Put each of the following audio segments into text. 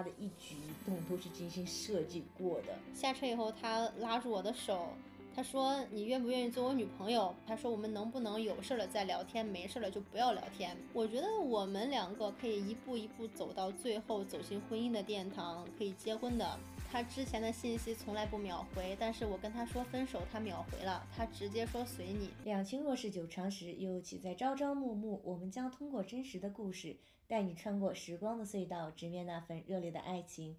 他的一举一动都是精心设计过的。下车以后，他拉住我的手，他说：“你愿不愿意做我女朋友？”他说：“我们能不能有事了再聊天，没事了就不要聊天？”我觉得我们两个可以一步一步走到最后，走进婚姻的殿堂，可以结婚的。他之前的信息从来不秒回，但是我跟他说分手，他秒回了，他直接说随你。两情若是久长时，又岂在朝朝暮暮？我们将通过真实的故事，带你穿过时光的隧道，直面那份热烈的爱情。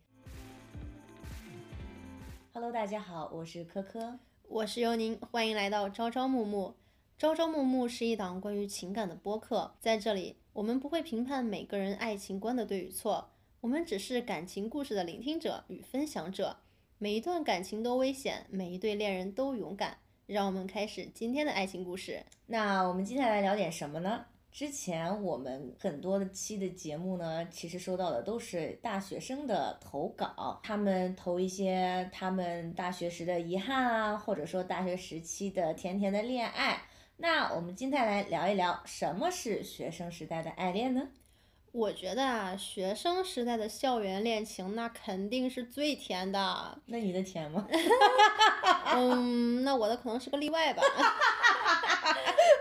Hello，大家好，我是科科，我是尤宁，欢迎来到朝朝暮暮。朝朝暮暮是一档关于情感的播客，在这里，我们不会评判每个人爱情观的对与错。我们只是感情故事的聆听者与分享者，每一段感情都危险，每一对恋人都勇敢。让我们开始今天的爱情故事。那我们接下来聊点什么呢？之前我们很多的期的节目呢，其实收到的都是大学生的投稿，他们投一些他们大学时的遗憾啊，或者说大学时期的甜甜的恋爱。那我们今天来聊一聊，什么是学生时代的爱恋呢？我觉得啊，学生时代的校园恋情那肯定是最甜的。那你的甜吗？嗯，那我的可能是个例外吧。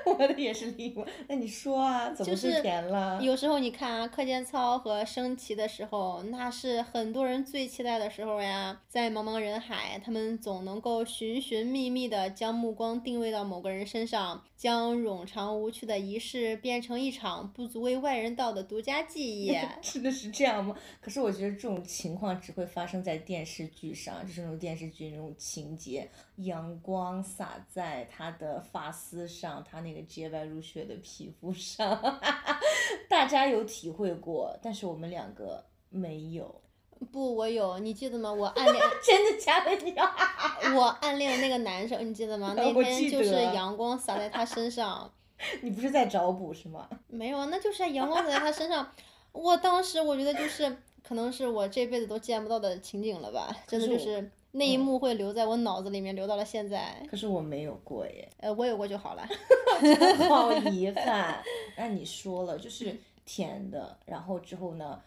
我的也是例外。那你说啊，怎么是甜了？有时候你看啊，课间操和升旗的时候，那是很多人最期待的时候呀。在茫茫人海，他们总能够寻寻觅觅的将目光定位到某个人身上，将冗长无趣的仪式变成一场不足为外人道的独家记忆。真的是这样吗？可是我觉得这种情况只会发生在电视剧上，就是那种电视剧那种情节，阳光洒在他的发丝上，他那个洁白如雪的皮肤上，大家有体会过，但是我们两个没有。不，我有，你记得吗？我 暗恋，真的假的你？我暗恋的那个男生，你记得吗？那天就是阳光洒在他身上。你不是在找补是吗？没有啊，那就是阳光洒在他身上。我当时我觉得就是，可能是我这辈子都见不到的情景了吧？真的就是。那一幕会留在我脑子里面，留到了现在。可是我没有过耶。呃，我有过就好了。好遗憾。那你说了，就是甜的，然后之后呢，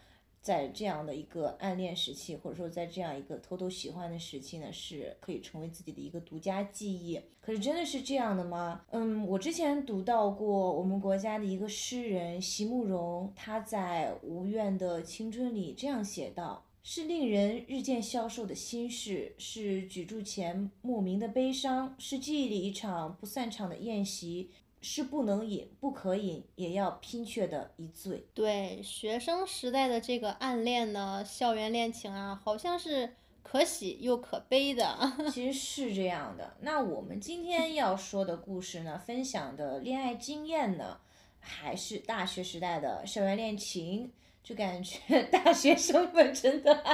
在这样的一个暗恋时期，或者说在这样一个偷偷喜欢的时期呢，是可以成为自己的一个独家记忆。可是真的是这样的吗？嗯，我之前读到过我们国家的一个诗人席慕容，他在《无怨的青春》里这样写道。是令人日渐消瘦的心事，是举箸前莫名的悲伤，是记忆里一场不散场的宴席，是不能饮、不可饮也要拼却的一醉。对学生时代的这个暗恋呢，校园恋情啊，好像是可喜又可悲的。其实是这样的。那我们今天要说的故事呢，分享的恋爱经验呢，还是大学时代的校园恋情。就感觉 大学生们真的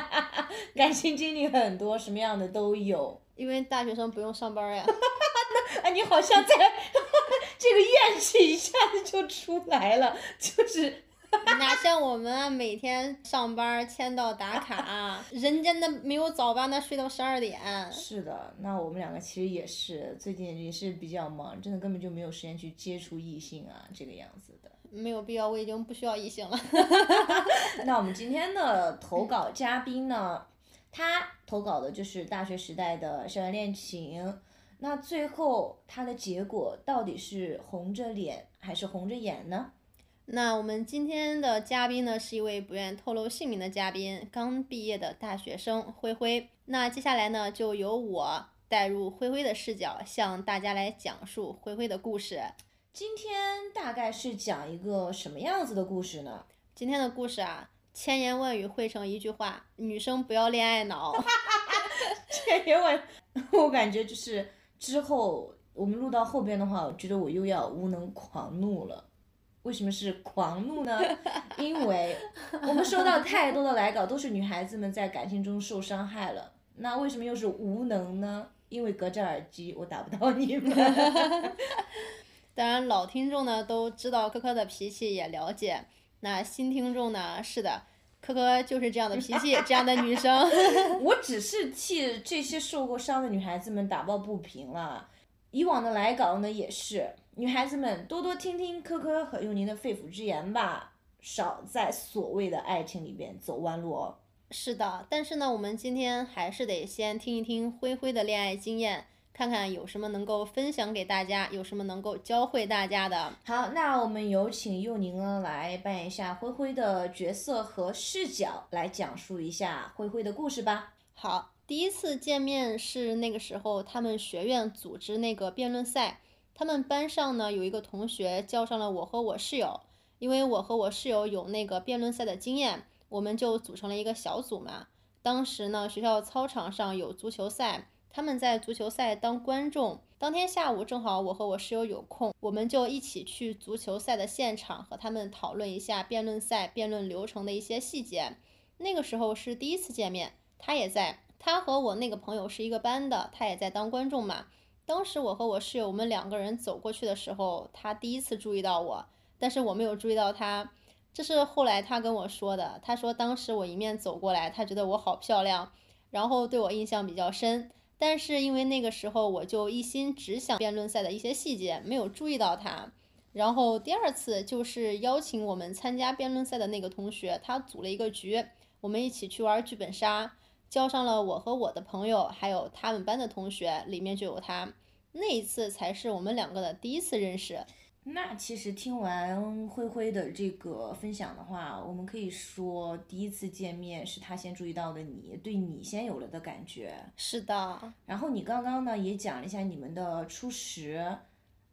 感情经历很多，什么样的都有。因为大学生不用上班呀。啊，你好像在这个怨气一下子就出来了，就是。哪像我们啊每天上班签到打卡，人家那没有早班，那睡到十二点。是的，那我们两个其实也是最近也是比较忙，真的根本就没有时间去接触异性啊，这个样子的。没有必要，我已经不需要异性了。那我们今天的投稿嘉宾呢？他投稿的就是大学时代的校园恋情。那最后他的结果到底是红着脸还是红着眼呢？那我们今天的嘉宾呢，是一位不愿透露姓名的嘉宾，刚毕业的大学生灰灰。那接下来呢，就由我带入灰灰的视角，向大家来讲述灰灰的故事。今天大概是讲一个什么样子的故事呢？今天的故事啊，千言万语汇成一句话：女生不要恋爱脑。千言万，我感觉就是之后我们录到后边的话，我觉得我又要无能狂怒了。为什么是狂怒呢？因为我们收到太多的来稿，都是女孩子们在感情中受伤害了。那为什么又是无能呢？因为隔着耳机，我打不到你们。当然，老听众呢都知道科科的脾气，也了解。那新听众呢？是的，科科就是这样的脾气，这样的女生。我只是替这些受过伤的女孩子们打抱不平了。以往的来稿呢，也是。女孩子们多多听听科科和用您的肺腑之言吧，少在所谓的爱情里边走弯路哦。是的，但是呢，我们今天还是得先听一听灰灰的恋爱经验，看看有什么能够分享给大家，有什么能够教会大家的。好，那我们有请佑宁呢来扮演一下灰灰的角色和视角，来讲述一下灰灰的故事吧。好，第一次见面是那个时候，他们学院组织那个辩论赛，他们班上呢有一个同学叫上了我和我室友，因为我和我室友有那个辩论赛的经验，我们就组成了一个小组嘛。当时呢，学校操场上有足球赛，他们在足球赛当观众。当天下午正好我和我室友有空，我们就一起去足球赛的现场和他们讨论一下辩论赛辩论流程的一些细节。那个时候是第一次见面。他也在，他和我那个朋友是一个班的，他也在当观众嘛。当时我和我室友，我们两个人走过去的时候，他第一次注意到我，但是我没有注意到他。这是后来他跟我说的，他说当时我迎面走过来，他觉得我好漂亮，然后对我印象比较深。但是因为那个时候我就一心只想辩论赛的一些细节，没有注意到他。然后第二次就是邀请我们参加辩论赛的那个同学，他组了一个局，我们一起去玩剧本杀。叫上了我和我的朋友，还有他们班的同学，里面就有他。那一次才是我们两个的第一次认识。那其实听完灰灰的这个分享的话，我们可以说第一次见面是他先注意到的你，对你先有了的感觉。是的。然后你刚刚呢也讲了一下你们的初识，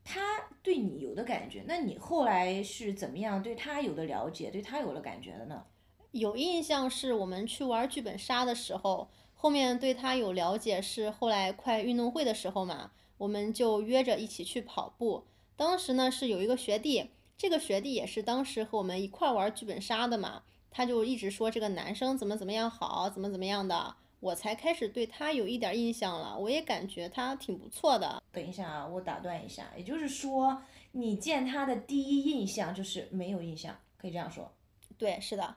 他对你有的感觉，那你后来是怎么样对他有的了解，对他有了感觉的呢？有印象是我们去玩剧本杀的时候，后面对他有了解是后来快运动会的时候嘛，我们就约着一起去跑步。当时呢是有一个学弟，这个学弟也是当时和我们一块玩剧本杀的嘛，他就一直说这个男生怎么怎么样好，怎么怎么样的，我才开始对他有一点印象了。我也感觉他挺不错的。等一下啊，我打断一下，也就是说你见他的第一印象就是没有印象，可以这样说？对，是的。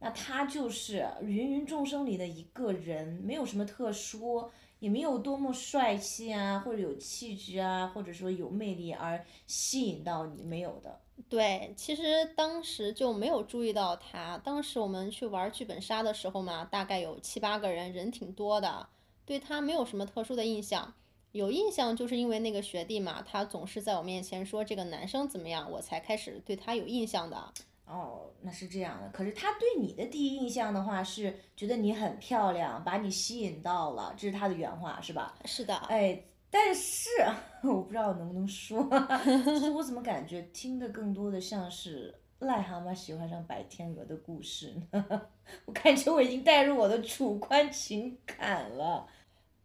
那他就是芸芸众生里的一个人，没有什么特殊，也没有多么帅气啊，或者有气质啊，或者说有魅力而吸引到你，没有的。对，其实当时就没有注意到他。当时我们去玩剧本杀的时候嘛，大概有七八个人，人挺多的，对他没有什么特殊的印象。有印象就是因为那个学弟嘛，他总是在我面前说这个男生怎么样，我才开始对他有印象的。哦，那是这样的。可是他对你的第一印象的话，是觉得你很漂亮，把你吸引到了，这是他的原话，是吧？是的。哎，但是 我不知道能不能说，其实我怎么感觉听的更多的像是癞蛤蟆喜欢上白天鹅的故事呢？我感觉我已经带入我的主观情感了。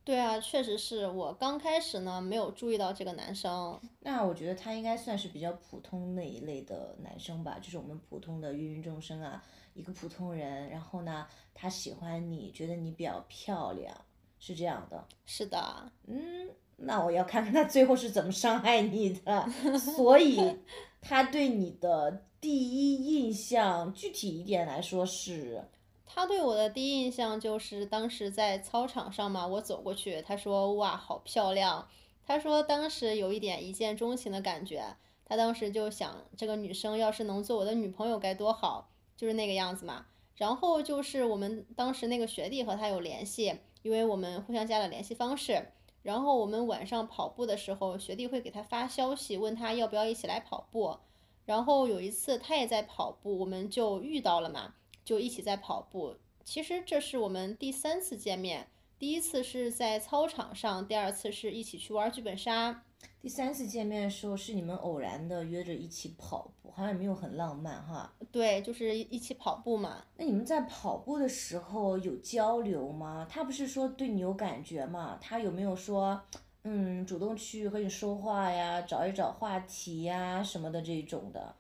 对啊，确实是我刚开始呢没有注意到这个男生。那我觉得他应该算是比较普通那一类的男生吧，就是我们普通的芸芸众生啊，一个普通人。然后呢，他喜欢你，觉得你比较漂亮，是这样的。是的。嗯，那我要看看他最后是怎么伤害你的。所以，他对你的第一印象，具体一点来说是。他对我的第一印象就是当时在操场上嘛，我走过去，他说哇好漂亮，他说当时有一点一见钟情的感觉，他当时就想这个女生要是能做我的女朋友该多好，就是那个样子嘛。然后就是我们当时那个学弟和他有联系，因为我们互相加了联系方式。然后我们晚上跑步的时候，学弟会给他发消息，问他要不要一起来跑步。然后有一次他也在跑步，我们就遇到了嘛。就一起在跑步，其实这是我们第三次见面，第一次是在操场上，第二次是一起去玩剧本杀。第三次见面的时候是你们偶然的约着一起跑步，好像也没有很浪漫哈。对，就是一起跑步嘛。那你们在跑步的时候有交流吗？他不是说对你有感觉吗？他有没有说，嗯，主动去和你说话呀，找一找话题呀什么的这种的？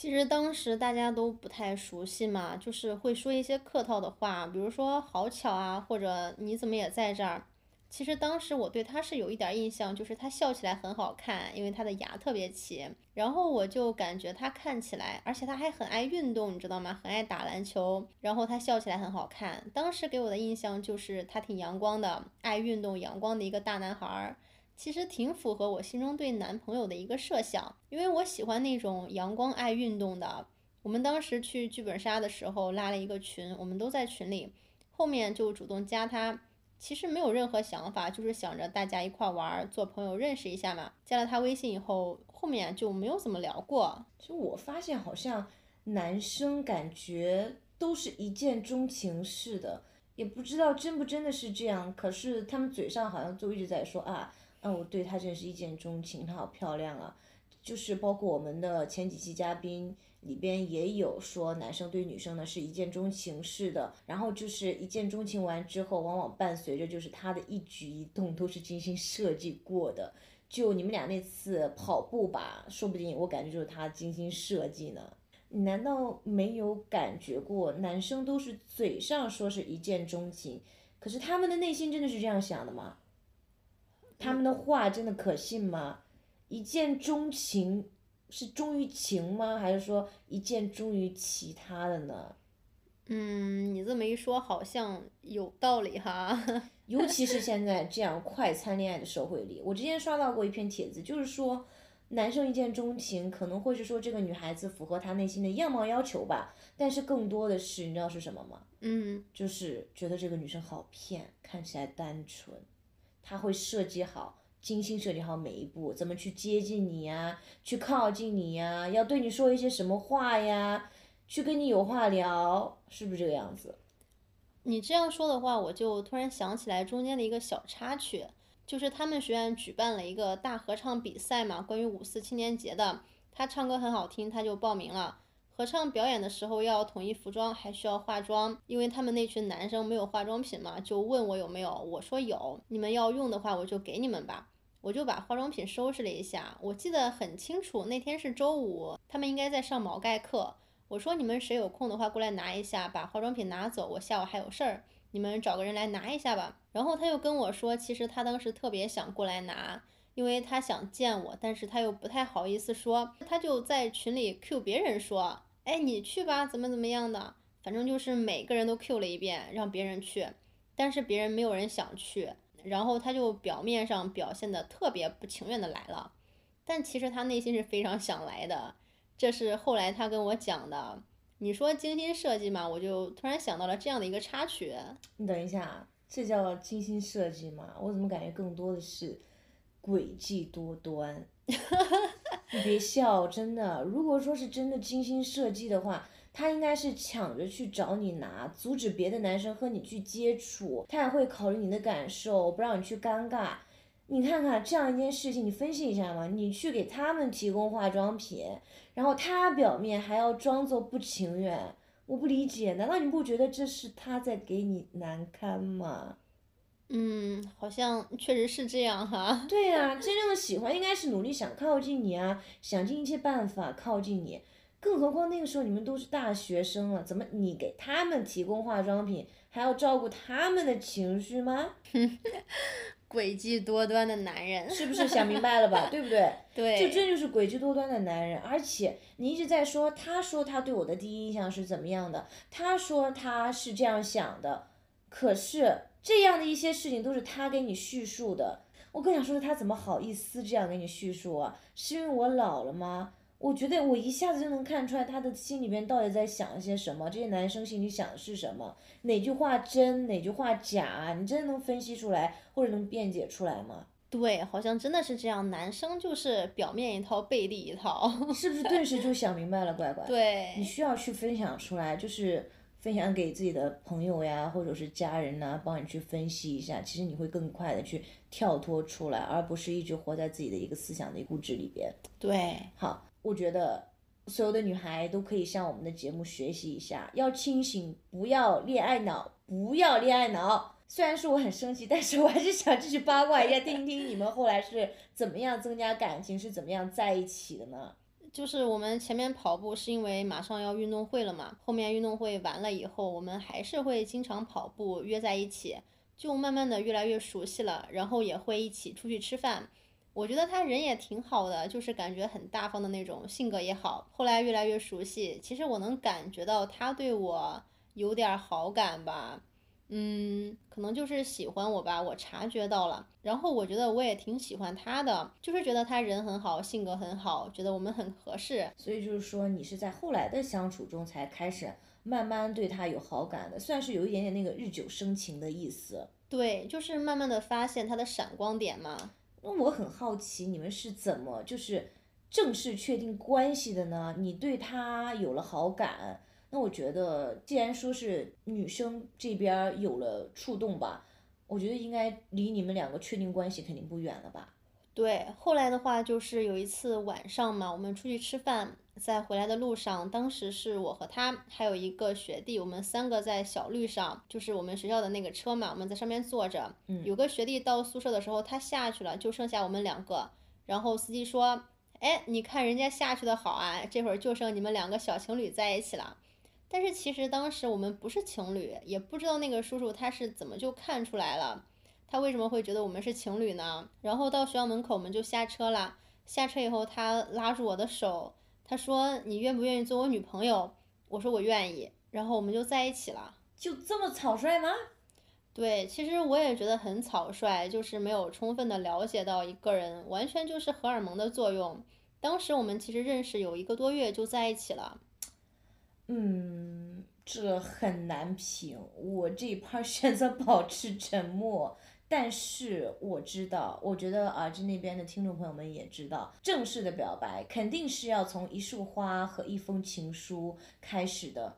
其实当时大家都不太熟悉嘛，就是会说一些客套的话，比如说“好巧啊”或者“你怎么也在这儿”。其实当时我对他是有一点印象，就是他笑起来很好看，因为他的牙特别齐。然后我就感觉他看起来，而且他还很爱运动，你知道吗？很爱打篮球。然后他笑起来很好看，当时给我的印象就是他挺阳光的，爱运动、阳光的一个大男孩儿。其实挺符合我心中对男朋友的一个设想，因为我喜欢那种阳光爱运动的。我们当时去剧本杀的时候拉了一个群，我们都在群里，后面就主动加他，其实没有任何想法，就是想着大家一块玩儿，做朋友认识一下嘛。加了他微信以后，后面就没有怎么聊过。其实我发现好像男生感觉都是一见钟情似的，也不知道真不真的是这样。可是他们嘴上好像就一直在说啊，啊我对她真是一见钟情，她好漂亮啊。就是包括我们的前几期嘉宾里边也有说，男生对女生呢是一见钟情似的，然后就是一见钟情完之后，往往伴随着就是他的一举一动都是精心设计过的。就你们俩那次跑步吧，说不定我感觉就是他精心设计呢。你难道没有感觉过，男生都是嘴上说是一见钟情，可是他们的内心真的是这样想的吗？他们的话真的可信吗？一见钟情是忠于情吗？还是说一见钟于其他的呢？嗯，你这么一说，好像有道理哈。尤其是现在这样快餐恋爱的社会里，我之前刷到过一篇帖子，就是说男生一见钟情可能会是说这个女孩子符合他内心的样貌要求吧，但是更多的是你知道是什么吗？嗯，就是觉得这个女生好骗，看起来单纯，他会设计好。精心设计好每一步，怎么去接近你呀，去靠近你呀，要对你说一些什么话呀，去跟你有话聊，是不是这个样子？你这样说的话，我就突然想起来中间的一个小插曲，就是他们学院举办了一个大合唱比赛嘛，关于五四青年节的，他唱歌很好听，他就报名了。合唱表演的时候要统一服装，还需要化妆，因为他们那群男生没有化妆品嘛，就问我有没有，我说有，你们要用的话我就给你们吧，我就把化妆品收拾了一下。我记得很清楚，那天是周五，他们应该在上毛概课。我说你们谁有空的话过来拿一下，把化妆品拿走，我下午还有事儿，你们找个人来拿一下吧。然后他又跟我说，其实他当时特别想过来拿。因为他想见我，但是他又不太好意思说，他就在群里 Q 别人说。哎，你去吧，怎么怎么样的，反正就是每个人都 Q 了一遍，让别人去，但是别人没有人想去，然后他就表面上表现的特别不情愿的来了，但其实他内心是非常想来的，这是后来他跟我讲的。你说精心设计嘛，我就突然想到了这样的一个插曲。你等一下，这叫精心设计吗？我怎么感觉更多的是诡计多端？你别笑，真的。如果说是真的精心设计的话，他应该是抢着去找你拿，阻止别的男生和你去接触，他也会考虑你的感受，不让你去尴尬。你看看这样一件事情，你分析一下嘛。你去给他们提供化妆品，然后他表面还要装作不情愿，我不理解，难道你不觉得这是他在给你难堪吗？嗯，好像确实是这样哈。对呀，真正的喜欢应该是努力想靠近你啊，想尽一切办法靠近你。更何况那个时候你们都是大学生了，怎么你给他们提供化妆品，还要照顾他们的情绪吗？诡计多端的男人，是不是想明白了吧？对不对？对，就这就是诡计多端的男人。而且你一直在说，他说他对我的第一印象是怎么样的，他说他是这样想的，可是。这样的一些事情都是他给你叙述的，我更想说的，他怎么好意思这样给你叙述啊？是因为我老了吗？我觉得我一下子就能看出来他的心里边到底在想一些什么，这些男生心里想的是什么，哪句话真，哪句话假，你真的能分析出来或者能辩解出来吗？对，好像真的是这样，男生就是表面一套，背地一套，是不是顿时就想明白了，乖乖？对，你需要去分享出来，就是。分享给自己的朋友呀，或者是家人呐，帮你去分析一下，其实你会更快的去跳脱出来，而不是一直活在自己的一个思想的固执里边。对，好，我觉得所有的女孩都可以向我们的节目学习一下，要清醒，不要恋爱脑，不要恋爱脑。虽然说我很生气，但是我还是想继续八卦一下，听听你们后来是怎么样增加感情，是怎么样在一起的呢？就是我们前面跑步是因为马上要运动会了嘛，后面运动会完了以后，我们还是会经常跑步，约在一起，就慢慢的越来越熟悉了，然后也会一起出去吃饭。我觉得他人也挺好的，就是感觉很大方的那种，性格也好。后来越来越熟悉，其实我能感觉到他对我有点好感吧。嗯，可能就是喜欢我吧，我察觉到了。然后我觉得我也挺喜欢他的，就是觉得他人很好，性格很好，觉得我们很合适。所以就是说，你是在后来的相处中才开始慢慢对他有好感的，算是有一点点那个日久生情的意思。对，就是慢慢的发现他的闪光点嘛。那我很好奇，你们是怎么就是正式确定关系的呢？你对他有了好感。那我觉得，既然说是女生这边有了触动吧，我觉得应该离你们两个确定关系肯定不远了吧？对，后来的话就是有一次晚上嘛，我们出去吃饭，在回来的路上，当时是我和他还有一个学弟，我们三个在小绿上，就是我们学校的那个车嘛，我们在上面坐着。嗯。有个学弟到宿舍的时候，他下去了，就剩下我们两个。然后司机说：“哎，你看人家下去的好啊，这会儿就剩你们两个小情侣在一起了。”但是其实当时我们不是情侣，也不知道那个叔叔他是怎么就看出来了，他为什么会觉得我们是情侣呢？然后到学校门口我们就下车了，下车以后他拉住我的手，他说你愿不愿意做我女朋友？我说我愿意，然后我们就在一起了。就这么草率吗？对，其实我也觉得很草率，就是没有充分的了解到一个人，完全就是荷尔蒙的作用。当时我们其实认识有一个多月就在一起了。嗯，这很难评。我这一趴 选择保持沉默，但是我知道，我觉得耳机那边的听众朋友们也知道，正式的表白肯定是要从一束花和一封情书开始的。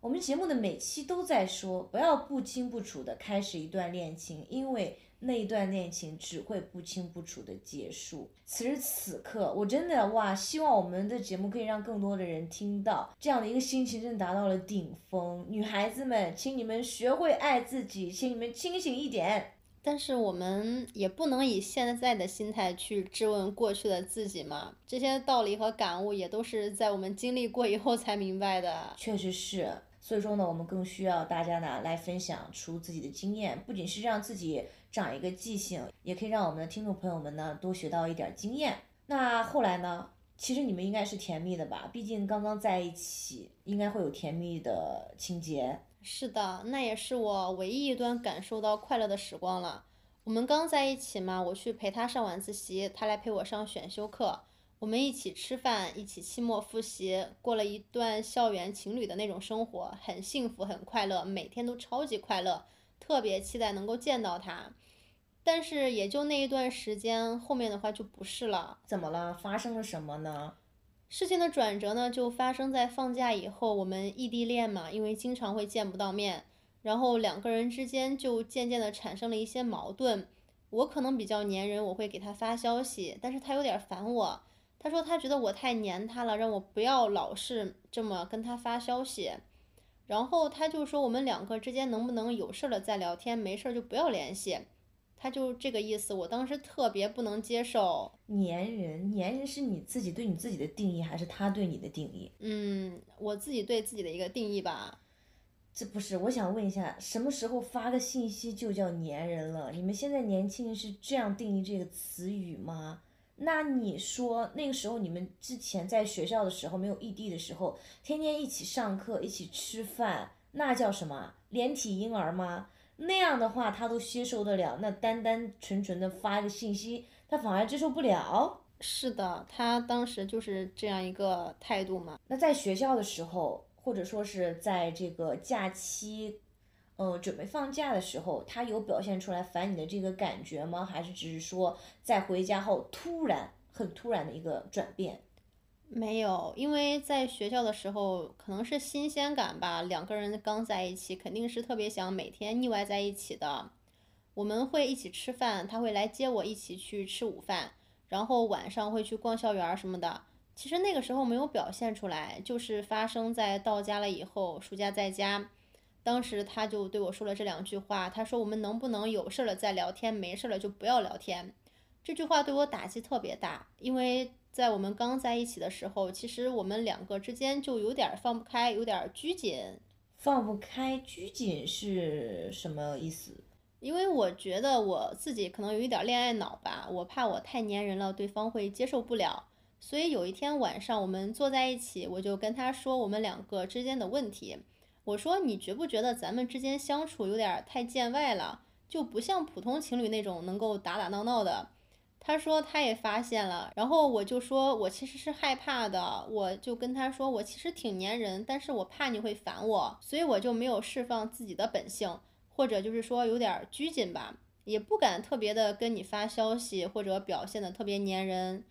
我们节目的每期都在说，不要不清不楚的开始一段恋情，因为。那一段恋情只会不清不楚的结束。此时此刻，我真的哇，希望我们的节目可以让更多的人听到，这样的一个心情真的达到了顶峰。女孩子们，请你们学会爱自己，请你们清醒一点。但是我们也不能以现在的心态去质问过去的自己嘛，这些道理和感悟也都是在我们经历过以后才明白的。确实是，所以说呢，我们更需要大家呢来分享出自己的经验，不仅是让自己。长一个记性，也可以让我们的听众朋友们呢多学到一点经验。那后来呢？其实你们应该是甜蜜的吧？毕竟刚刚在一起，应该会有甜蜜的情节。是的，那也是我唯一一段感受到快乐的时光了。我们刚在一起嘛，我去陪他上晚自习，他来陪我上选修课，我们一起吃饭，一起期末复习，过了一段校园情侣的那种生活，很幸福，很快乐，每天都超级快乐。特别期待能够见到他，但是也就那一段时间，后面的话就不是了。怎么了？发生了什么呢？事情的转折呢，就发生在放假以后，我们异地恋嘛，因为经常会见不到面，然后两个人之间就渐渐的产生了一些矛盾。我可能比较粘人，我会给他发消息，但是他有点烦我。他说他觉得我太黏他了，让我不要老是这么跟他发消息。然后他就说我们两个之间能不能有事了再聊天，没事就不要联系，他就这个意思。我当时特别不能接受。粘人，粘人是你自己对你自己的定义，还是他对你的定义？嗯，我自己对自己的一个定义吧。这不是，我想问一下，什么时候发个信息就叫粘人了？你们现在年轻人是这样定义这个词语吗？那你说那个时候你们之前在学校的时候没有异地的时候，天天一起上课一起吃饭，那叫什么连体婴儿吗？那样的话他都接受得了，那单单纯纯的发一个信息，他反而接受不了。是的，他当时就是这样一个态度嘛。那在学校的时候，或者说是在这个假期。嗯，准备放假的时候，他有表现出来烦你的这个感觉吗？还是只是说在回家后突然很突然的一个转变？没有，因为在学校的时候可能是新鲜感吧，两个人刚在一起，肯定是特别想每天腻歪在一起的。我们会一起吃饭，他会来接我一起去吃午饭，然后晚上会去逛校园什么的。其实那个时候没有表现出来，就是发生在到家了以后，暑假在家。当时他就对我说了这两句话，他说：“我们能不能有事了再聊天，没事了就不要聊天。”这句话对我打击特别大，因为在我们刚在一起的时候，其实我们两个之间就有点放不开，有点拘谨。放不开、拘谨是什么意思？因为我觉得我自己可能有一点恋爱脑吧，我怕我太粘人了，对方会接受不了。所以有一天晚上我们坐在一起，我就跟他说我们两个之间的问题。我说你觉不觉得咱们之间相处有点太见外了，就不像普通情侣那种能够打打闹闹的。他说他也发现了，然后我就说我其实是害怕的，我就跟他说我其实挺粘人，但是我怕你会烦我，所以我就没有释放自己的本性，或者就是说有点拘谨吧，也不敢特别的跟你发消息或者表现的特别粘人。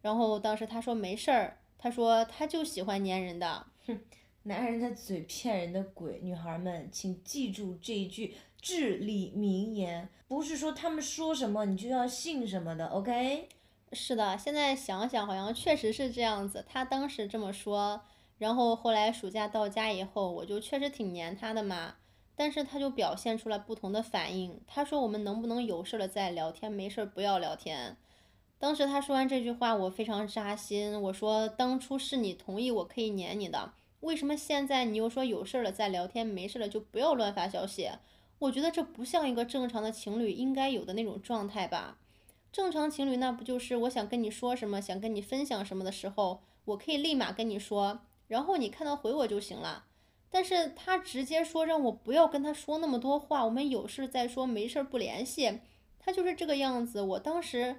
然后当时他说没事儿，他说他就喜欢粘人的。哼，男人的嘴骗人的鬼，女孩们请记住这一句。至理名言不是说他们说什么你就要信什么的，OK？是的，现在想想好像确实是这样子。他当时这么说，然后后来暑假到家以后，我就确实挺黏他的嘛。但是他就表现出了不同的反应。他说：“我们能不能有事了再聊天？没事不要聊天。”当时他说完这句话，我非常扎心。我说：“当初是你同意我可以黏你的，为什么现在你又说有事了再聊天，没事了就不要乱发消息？”我觉得这不像一个正常的情侣应该有的那种状态吧。正常情侣那不就是我想跟你说什么，想跟你分享什么的时候，我可以立马跟你说，然后你看到回我就行了。但是他直接说让我不要跟他说那么多话，我们有事再说，没事不联系。他就是这个样子，我当时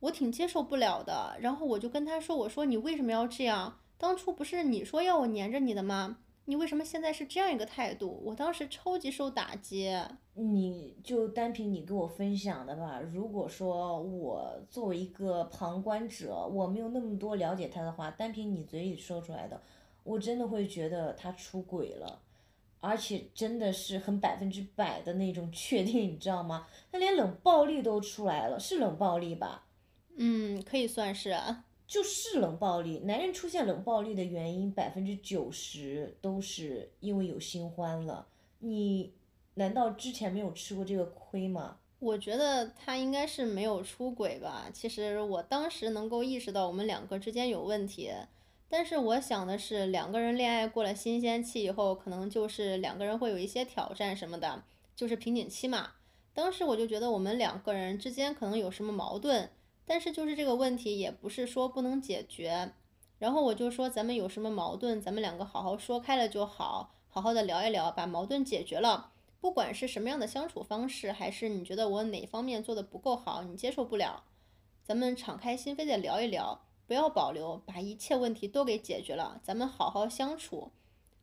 我挺接受不了的。然后我就跟他说，我说你为什么要这样？当初不是你说要我黏着你的吗？你为什么现在是这样一个态度？我当时超级受打击。你就单凭你跟我分享的吧。如果说我作为一个旁观者，我没有那么多了解他的话，单凭你嘴里说出来的，我真的会觉得他出轨了，而且真的是很百分之百的那种确定，你知道吗？他连冷暴力都出来了，是冷暴力吧？嗯，可以算是。就是冷暴力，男人出现冷暴力的原因百分之九十都是因为有新欢了。你难道之前没有吃过这个亏吗？我觉得他应该是没有出轨吧。其实我当时能够意识到我们两个之间有问题，但是我想的是两个人恋爱过了新鲜期以后，可能就是两个人会有一些挑战什么的，就是瓶颈期嘛。当时我就觉得我们两个人之间可能有什么矛盾。但是就是这个问题也不是说不能解决，然后我就说咱们有什么矛盾，咱们两个好好说开了就好，好好的聊一聊，把矛盾解决了。不管是什么样的相处方式，还是你觉得我哪方面做的不够好，你接受不了，咱们敞开心扉的聊一聊，不要保留，把一切问题都给解决了，咱们好好相处。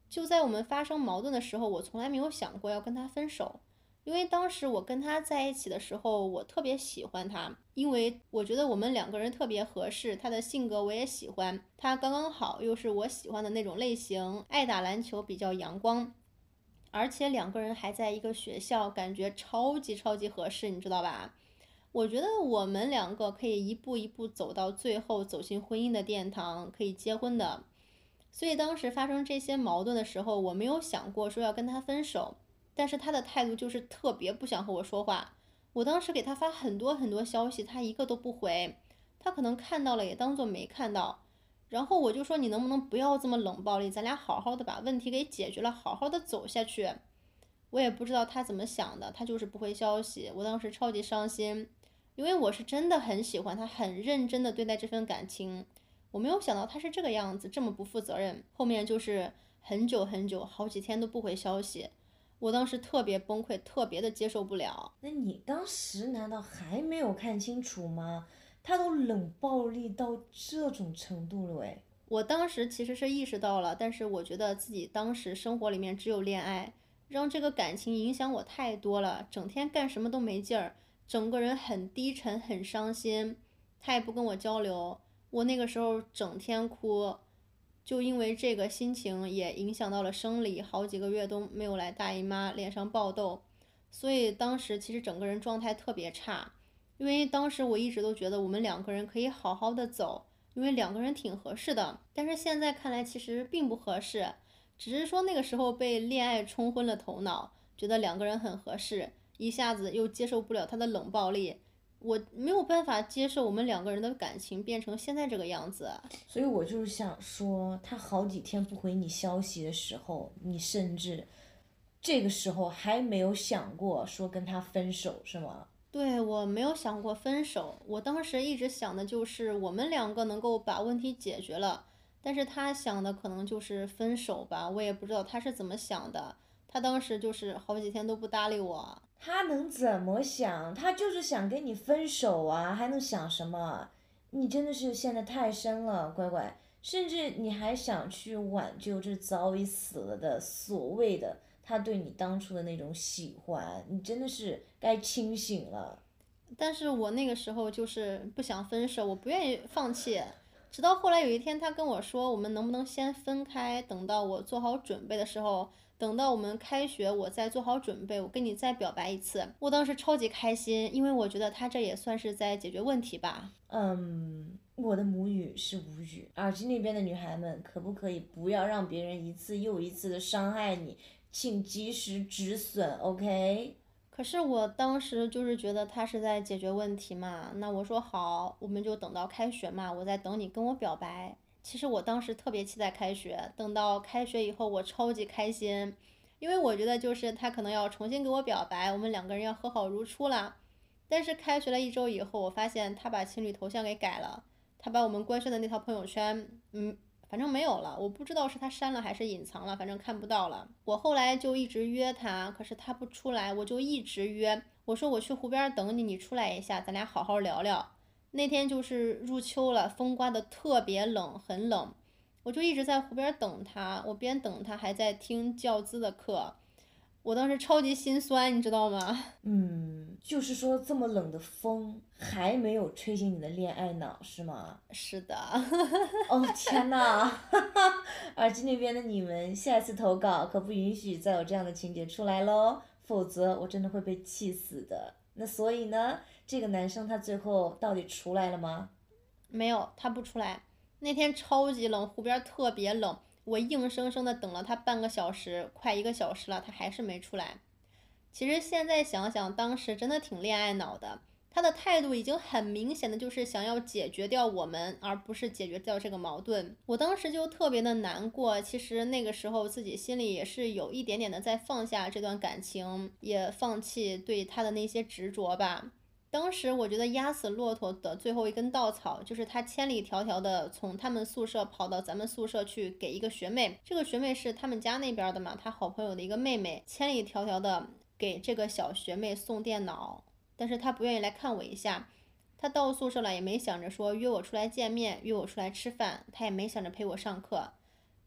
就在我们发生矛盾的时候，我从来没有想过要跟他分手。因为当时我跟他在一起的时候，我特别喜欢他，因为我觉得我们两个人特别合适，他的性格我也喜欢，他刚刚好又是我喜欢的那种类型，爱打篮球，比较阳光，而且两个人还在一个学校，感觉超级超级合适，你知道吧？我觉得我们两个可以一步一步走到最后，走进婚姻的殿堂，可以结婚的。所以当时发生这些矛盾的时候，我没有想过说要跟他分手。但是他的态度就是特别不想和我说话。我当时给他发很多很多消息，他一个都不回。他可能看到了，也当做没看到。然后我就说：“你能不能不要这么冷暴力？咱俩好好的把问题给解决了，好好的走下去。”我也不知道他怎么想的，他就是不回消息。我当时超级伤心，因为我是真的很喜欢他，很认真的对待这份感情。我没有想到他是这个样子，这么不负责任。后面就是很久很久，好几天都不回消息。我当时特别崩溃，特别的接受不了。那你当时难道还没有看清楚吗？他都冷暴力到这种程度了诶。我当时其实是意识到了，但是我觉得自己当时生活里面只有恋爱，让这个感情影响我太多了，整天干什么都没劲儿，整个人很低沉，很伤心。他也不跟我交流，我那个时候整天哭。就因为这个心情也影响到了生理，好几个月都没有来大姨妈，脸上爆痘，所以当时其实整个人状态特别差。因为当时我一直都觉得我们两个人可以好好的走，因为两个人挺合适的。但是现在看来其实并不合适，只是说那个时候被恋爱冲昏了头脑，觉得两个人很合适，一下子又接受不了他的冷暴力。我没有办法接受我们两个人的感情变成现在这个样子，所以我就是想说，他好几天不回你消息的时候，你甚至这个时候还没有想过说跟他分手，是吗？对我没有想过分手，我当时一直想的就是我们两个能够把问题解决了，但是他想的可能就是分手吧，我也不知道他是怎么想的。他当时就是好几天都不搭理我。他能怎么想？他就是想跟你分手啊，还能想什么？你真的是陷得太深了，乖乖。甚至你还想去挽救这早已死了的所谓的他对你当初的那种喜欢，你真的是该清醒了。但是我那个时候就是不想分手，我不愿意放弃。直到后来有一天，他跟我说，我们能不能先分开，等到我做好准备的时候。等到我们开学，我再做好准备，我跟你再表白一次。我当时超级开心，因为我觉得他这也算是在解决问题吧。嗯，我的母语是无语。耳机那边的女孩们，可不可以不要让别人一次又一次的伤害你？请及时止损，OK？可是我当时就是觉得他是在解决问题嘛。那我说好，我们就等到开学嘛，我在等你跟我表白。其实我当时特别期待开学，等到开学以后，我超级开心，因为我觉得就是他可能要重新给我表白，我们两个人要和好如初了。但是开学了一周以后，我发现他把情侣头像给改了，他把我们官宣的那条朋友圈，嗯，反正没有了，我不知道是他删了还是隐藏了，反正看不到了。我后来就一直约他，可是他不出来，我就一直约，我说我去湖边等你，你出来一下，咱俩好好聊聊。那天就是入秋了，风刮得特别冷，很冷，我就一直在湖边等他。我边等他，还在听教资的课。我当时超级心酸，你知道吗？嗯，就是说这么冷的风还没有吹醒你的恋爱脑，是吗？是的。哦天呐，耳机那边的你们，下一次投稿可不允许再有这样的情节出来喽，否则我真的会被气死的。那所以呢？这个男生他最后到底出来了吗？没有，他不出来。那天超级冷，湖边特别冷，我硬生生的等了他半个小时，快一个小时了，他还是没出来。其实现在想想，当时真的挺恋爱脑的。他的态度已经很明显的就是想要解决掉我们，而不是解决掉这个矛盾。我当时就特别的难过。其实那个时候自己心里也是有一点点的在放下这段感情，也放弃对他的那些执着吧。当时我觉得压死骆驼的最后一根稻草，就是他千里迢迢的从他们宿舍跑到咱们宿舍去给一个学妹，这个学妹是他们家那边的嘛，他好朋友的一个妹妹，千里迢迢的给这个小学妹送电脑，但是他不愿意来看我一下，他到宿舍了也没想着说约我出来见面，约我出来吃饭，他也没想着陪我上课。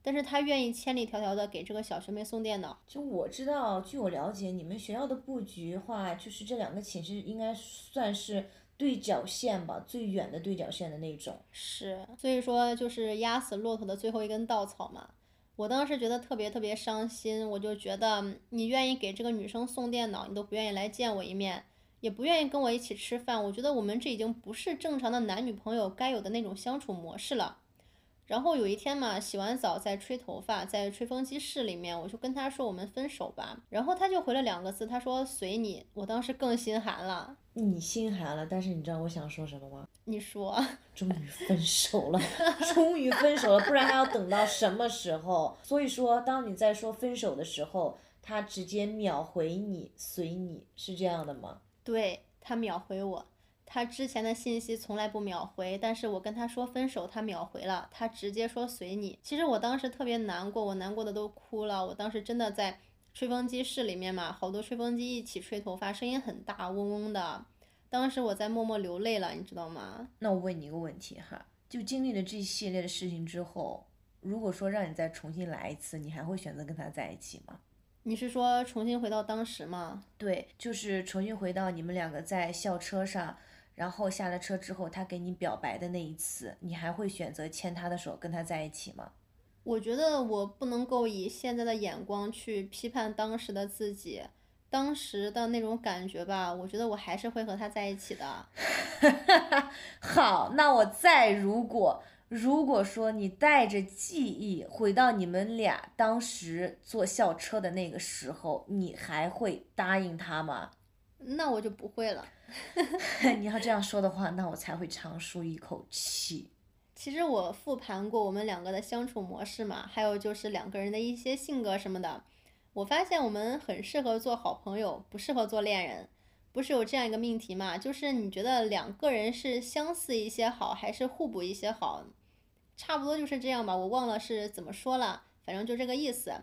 但是他愿意千里迢迢的给这个小学妹送电脑。就我知道，据我了解，你们学校的布局话，就是这两个寝室应该算是对角线吧，最远的对角线的那种。是，所以说就是压死骆驼的最后一根稻草嘛。我当时觉得特别特别伤心，我就觉得你愿意给这个女生送电脑，你都不愿意来见我一面，也不愿意跟我一起吃饭。我觉得我们这已经不是正常的男女朋友该有的那种相处模式了。然后有一天嘛，洗完澡在吹头发，在吹风机室里面，我就跟他说我们分手吧。然后他就回了两个字，他说随你。我当时更心寒了。你心寒了，但是你知道我想说什么吗？你说。终于分手了，终于分手了，不然还要等到什么时候？所以说，当你在说分手的时候，他直接秒回你，随你是这样的吗？对他秒回我。他之前的信息从来不秒回，但是我跟他说分手，他秒回了，他直接说随你。其实我当时特别难过，我难过的都哭了。我当时真的在吹风机室里面嘛，好多吹风机一起吹头发，声音很大，嗡嗡的。当时我在默默流泪了，你知道吗？那我问你一个问题哈，就经历了这一系列的事情之后，如果说让你再重新来一次，你还会选择跟他在一起吗？你是说重新回到当时吗？对，就是重新回到你们两个在校车上。然后下了车之后，他给你表白的那一次，你还会选择牵他的手跟他在一起吗？我觉得我不能够以现在的眼光去批判当时的自己，当时的那种感觉吧，我觉得我还是会和他在一起的。好，那我再如果如果说你带着记忆回到你们俩当时坐校车的那个时候，你还会答应他吗？那我就不会了。你要这样说的话，那我才会长舒一口气。其实我复盘过我们两个的相处模式嘛，还有就是两个人的一些性格什么的，我发现我们很适合做好朋友，不适合做恋人。不是有这样一个命题嘛？就是你觉得两个人是相似一些好，还是互补一些好？差不多就是这样吧，我忘了是怎么说了，反正就这个意思。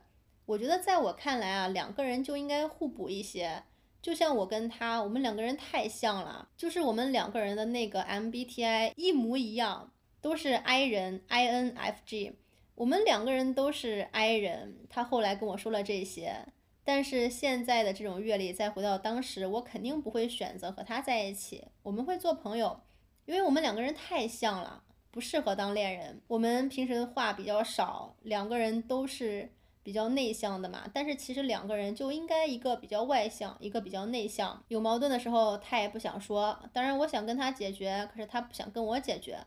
我觉得在我看来啊，两个人就应该互补一些。就像我跟他，我们两个人太像了，就是我们两个人的那个 MBTI 一模一样，都是 I 人，INFJ。我们两个人都是 I 人。他后来跟我说了这些，但是现在的这种阅历，再回到当时，我肯定不会选择和他在一起。我们会做朋友，因为我们两个人太像了，不适合当恋人。我们平时话比较少，两个人都是。比较内向的嘛，但是其实两个人就应该一个比较外向，一个比较内向。有矛盾的时候他也不想说，当然我想跟他解决，可是他不想跟我解决，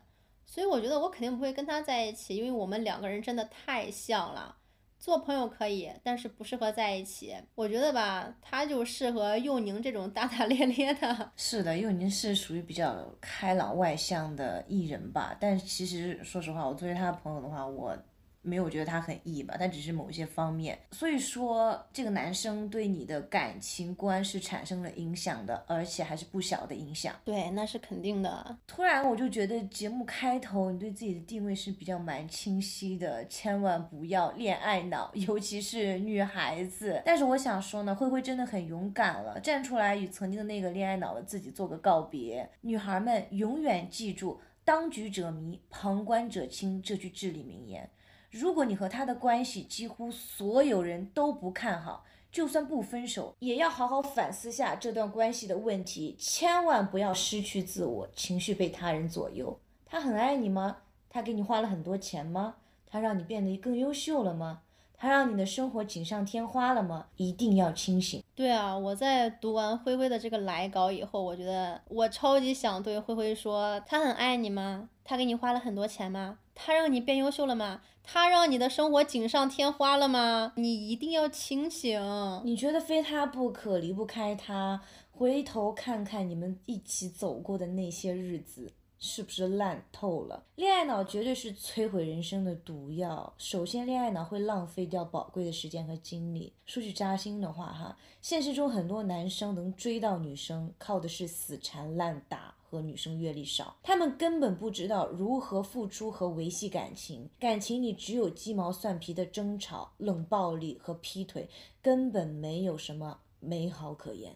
所以我觉得我肯定不会跟他在一起，因为我们两个人真的太像了。做朋友可以，但是不适合在一起。我觉得吧，他就适合佑宁这种大大咧咧的。是的，佑宁是属于比较开朗外向的艺人吧，但其实说实话，我作为他的朋友的话，我。没有觉得他很 E 吧，他只是某一些方面。所以说，这个男生对你的感情观是产生了影响的，而且还是不小的影响。对，那是肯定的。突然我就觉得节目开头你对自己的定位是比较蛮清晰的，千万不要恋爱脑，尤其是女孩子。但是我想说呢，灰灰真的很勇敢了，站出来与曾经的那个恋爱脑的自己做个告别。女孩们永远记住“当局者迷，旁观者清”这句至理名言。如果你和他的关系几乎所有人都不看好，就算不分手，也要好好反思下这段关系的问题，千万不要失去自我，情绪被他人左右。他很爱你吗？他给你花了很多钱吗？他让你变得更优秀了吗？他让你的生活锦上添花了吗？一定要清醒。对啊，我在读完灰灰的这个来稿以后，我觉得我超级想对灰灰说：他很爱你吗？他给你花了很多钱吗？他让你变优秀了吗？他让你的生活锦上添花了吗？你一定要清醒。你觉得非他不可，离不开他，回头看看你们一起走过的那些日子。是不是烂透了？恋爱脑绝对是摧毁人生的毒药。首先，恋爱脑会浪费掉宝贵的时间和精力。说句扎心的话哈，现实中很多男生能追到女生，靠的是死缠烂打和女生阅历少。他们根本不知道如何付出和维系感情。感情里只有鸡毛蒜皮的争吵、冷暴力和劈腿，根本没有什么美好可言。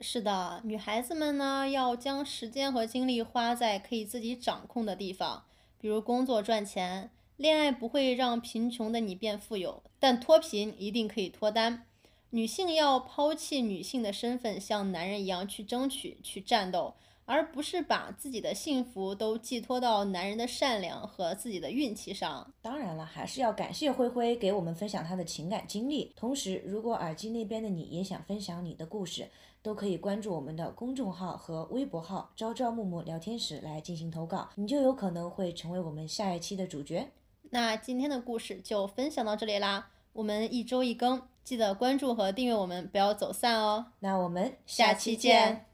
是的，女孩子们呢，要将时间和精力花在可以自己掌控的地方，比如工作赚钱。恋爱不会让贫穷的你变富有，但脱贫一定可以脱单。女性要抛弃女性的身份，像男人一样去争取、去战斗。而不是把自己的幸福都寄托到男人的善良和自己的运气上。当然了，还是要感谢灰灰给我们分享他的情感经历。同时，如果耳机那边的你也想分享你的故事，都可以关注我们的公众号和微博号“朝朝暮暮聊天室”来进行投稿，你就有可能会成为我们下一期的主角。那今天的故事就分享到这里啦，我们一周一更，记得关注和订阅我们，不要走散哦。那我们下期见。